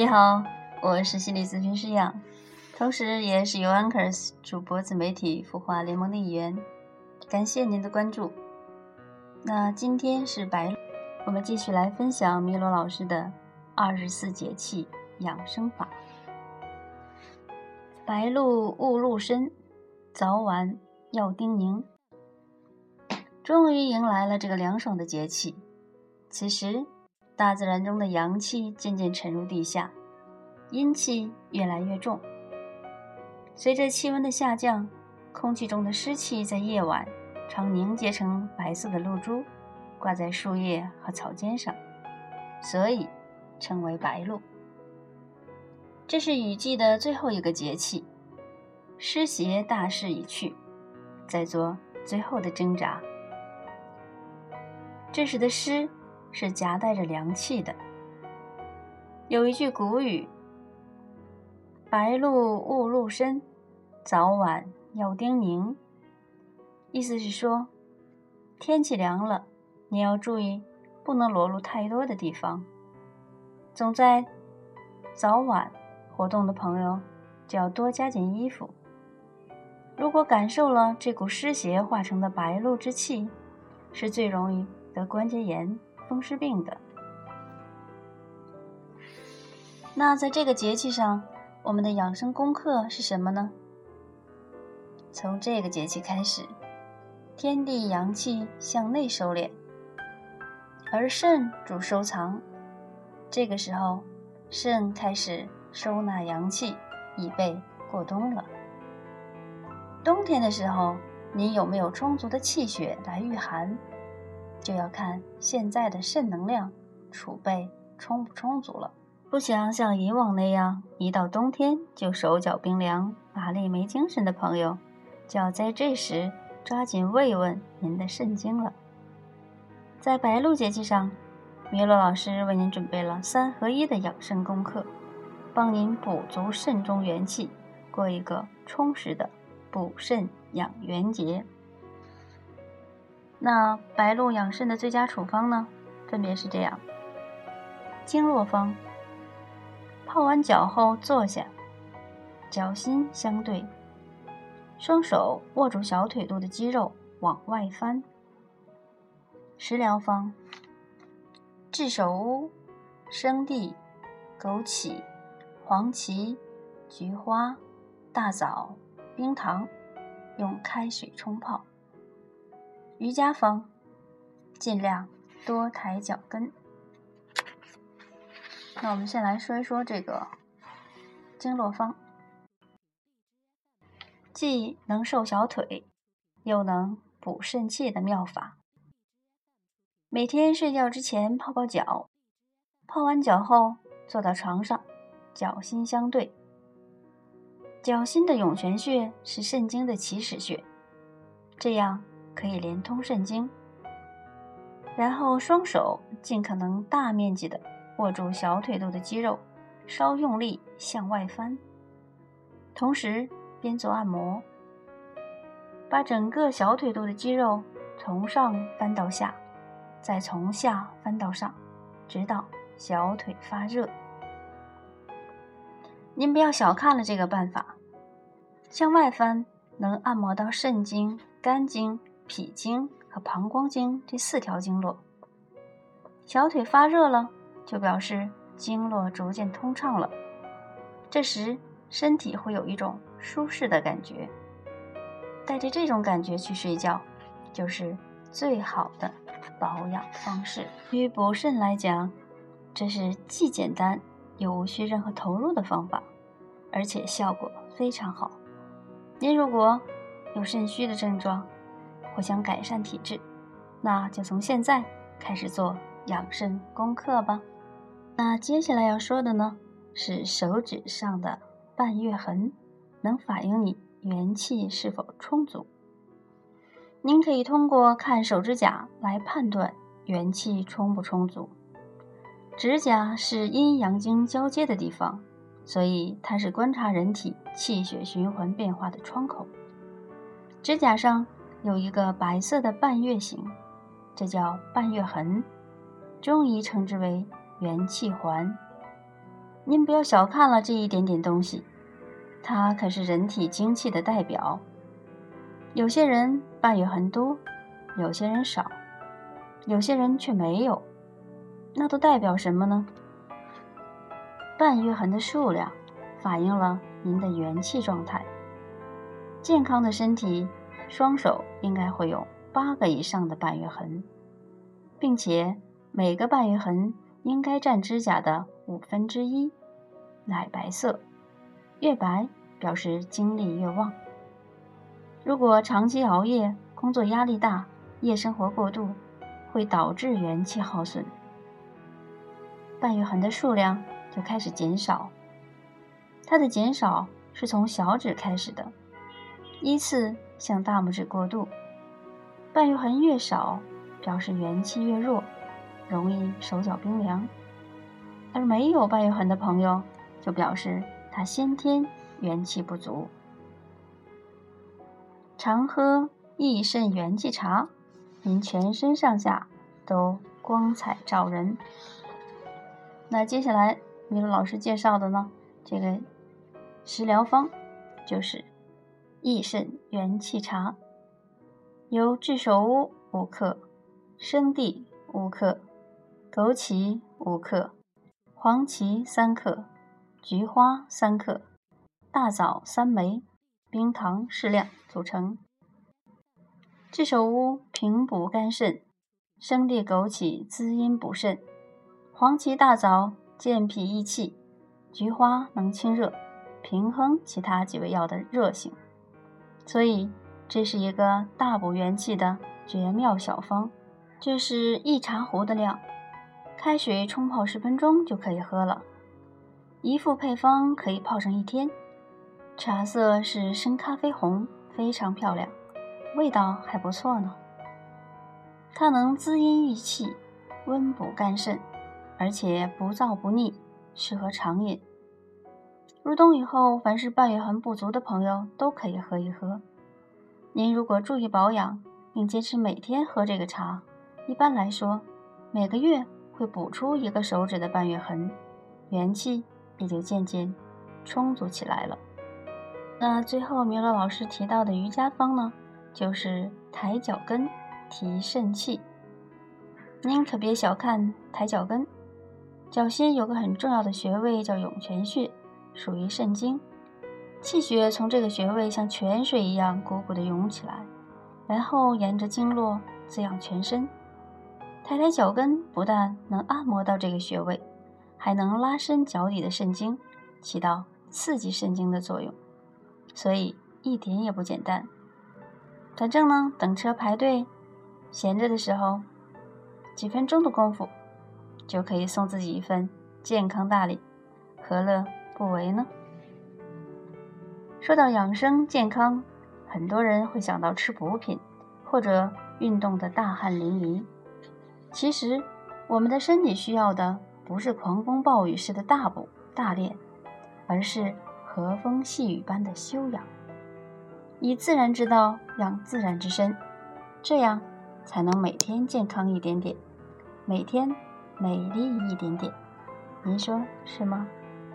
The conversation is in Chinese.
你好，我是心理咨询师杨，同时也是 u Anchors 主播自媒体孵化联盟的一员。感谢您的关注。那今天是白，我们继续来分享米罗老师的二十四节气养生法。白露勿入深，早晚要叮咛。终于迎来了这个凉爽的节气，此时大自然中的阳气渐渐沉入地下，阴气越来越重。随着气温的下降，空气中的湿气在夜晚常凝结成白色的露珠，挂在树叶和草尖上，所以称为白露。这是雨季的最后一个节气，湿邪大势已去，在做最后的挣扎。这时的湿是夹带着凉气的。有一句古语：“白露勿入深，早晚要叮咛。”意思是说，天气凉了，你要注意不能裸露太多的地方。总在早晚活动的朋友就要多加件衣服。如果感受了这股湿邪化成的白露之气，是最容易。得关节炎、风湿病的。那在这个节气上，我们的养生功课是什么呢？从这个节气开始，天地阳气向内收敛，而肾主收藏。这个时候，肾开始收纳阳气，以备过冬了。冬天的时候，你有没有充足的气血来御寒？就要看现在的肾能量储备充不充足了。不想像以往那样一到冬天就手脚冰凉、乏力没精神的朋友，就要在这时抓紧慰问您的肾经了。在白露节气上，米洛老师为您准备了三合一的养生功课，帮您补足肾中元气，过一个充实的补肾养元节。那白露养肾的最佳处方呢，分别是这样：经络方，泡完脚后坐下，脚心相对，双手握住小腿肚的肌肉往外翻。食疗方：炙首乌、生地、枸杞、黄芪、菊花、大枣、冰糖，用开水冲泡。瑜伽方，尽量多抬脚跟。那我们先来说一说这个经络方，既能瘦小腿，又能补肾气的妙法。每天睡觉之前泡泡脚，泡完脚后坐到床上，脚心相对。脚心的涌泉穴是肾经的起始穴，这样。可以连通肾经，然后双手尽可能大面积的握住小腿肚的肌肉，稍用力向外翻，同时边做按摩，把整个小腿肚的肌肉从上翻到下，再从下翻到上，直到小腿发热。您不要小看了这个办法，向外翻能按摩到肾经、肝经。脾经和膀胱经这四条经络，小腿发热了，就表示经络逐渐通畅了。这时身体会有一种舒适的感觉，带着这种感觉去睡觉，就是最好的保养方式。对于补肾来讲，这是既简单又无需任何投入的方法，而且效果非常好。您如果有肾虚的症状，或想改善体质，那就从现在开始做养肾功课吧。那接下来要说的呢，是手指上的半月痕，能反映你元气是否充足。您可以通过看手指甲来判断元气充不充足。指甲是阴阳经交接的地方，所以它是观察人体气血循环变化的窗口。指甲上。有一个白色的半月形，这叫半月痕，中医称之为元气环。您不要小看了这一点点东西，它可是人体精气的代表。有些人半月痕多，有些人少，有些人却没有，那都代表什么呢？半月痕的数量反映了您的元气状态。健康的身体，双手应该会有八个以上的半月痕，并且每个半月痕应该占指甲的五分之一，奶白色，越白表示精力越旺。如果长期熬夜、工作压力大、夜生活过度，会导致元气耗损，半月痕的数量就开始减少。它的减少是从小指开始的。依次向大拇指过渡，半月痕越少，表示元气越弱，容易手脚冰凉；而没有半月痕的朋友，就表示他先天元气不足。常喝益肾元气茶，您全身上下都光彩照人。那接下来米露老师介绍的呢，这个食疗方就是。益肾元气茶，由炙首乌五克、生地五克、枸杞五克、黄芪三克、菊花三克、大枣三枚、冰糖适量组成。炙首乌平补肝肾，生地枸杞滋阴补肾，黄芪大枣健脾益气，菊花能清热，平衡其他几味药的热性。所以，这是一个大补元气的绝妙小方。这是一茶壶的量，开水冲泡十分钟就可以喝了。一副配方可以泡上一天。茶色是深咖啡红，非常漂亮，味道还不错呢。它能滋阴益气、温补肝肾，而且不燥不腻，适合常饮。入冬以后，凡是半月痕不足的朋友都可以喝一喝。您如果注意保养，并坚持每天喝这个茶，一般来说，每个月会补出一个手指的半月痕，元气也就渐渐充足起来了。那最后，米乐老师提到的瑜伽方呢，就是抬脚跟提肾气。您可别小看抬脚跟，脚心有个很重要的穴位叫涌泉穴。属于肾经，气血从这个穴位像泉水一样汩汩地涌起来，然后沿着经络滋养全身。抬抬脚跟不但能按摩到这个穴位，还能拉伸脚底的肾经，起到刺激肾经的作用，所以一点也不简单。反正呢，等车排队，闲着的时候，几分钟的功夫，就可以送自己一份健康大礼，何乐？不为呢？说到养生健康，很多人会想到吃补品，或者运动的大汗淋漓。其实，我们的身体需要的不是狂风暴雨式的大补大练，而是和风细雨般的修养，以自然之道养自然之身，这样才能每天健康一点点，每天美丽一点点。您说是吗？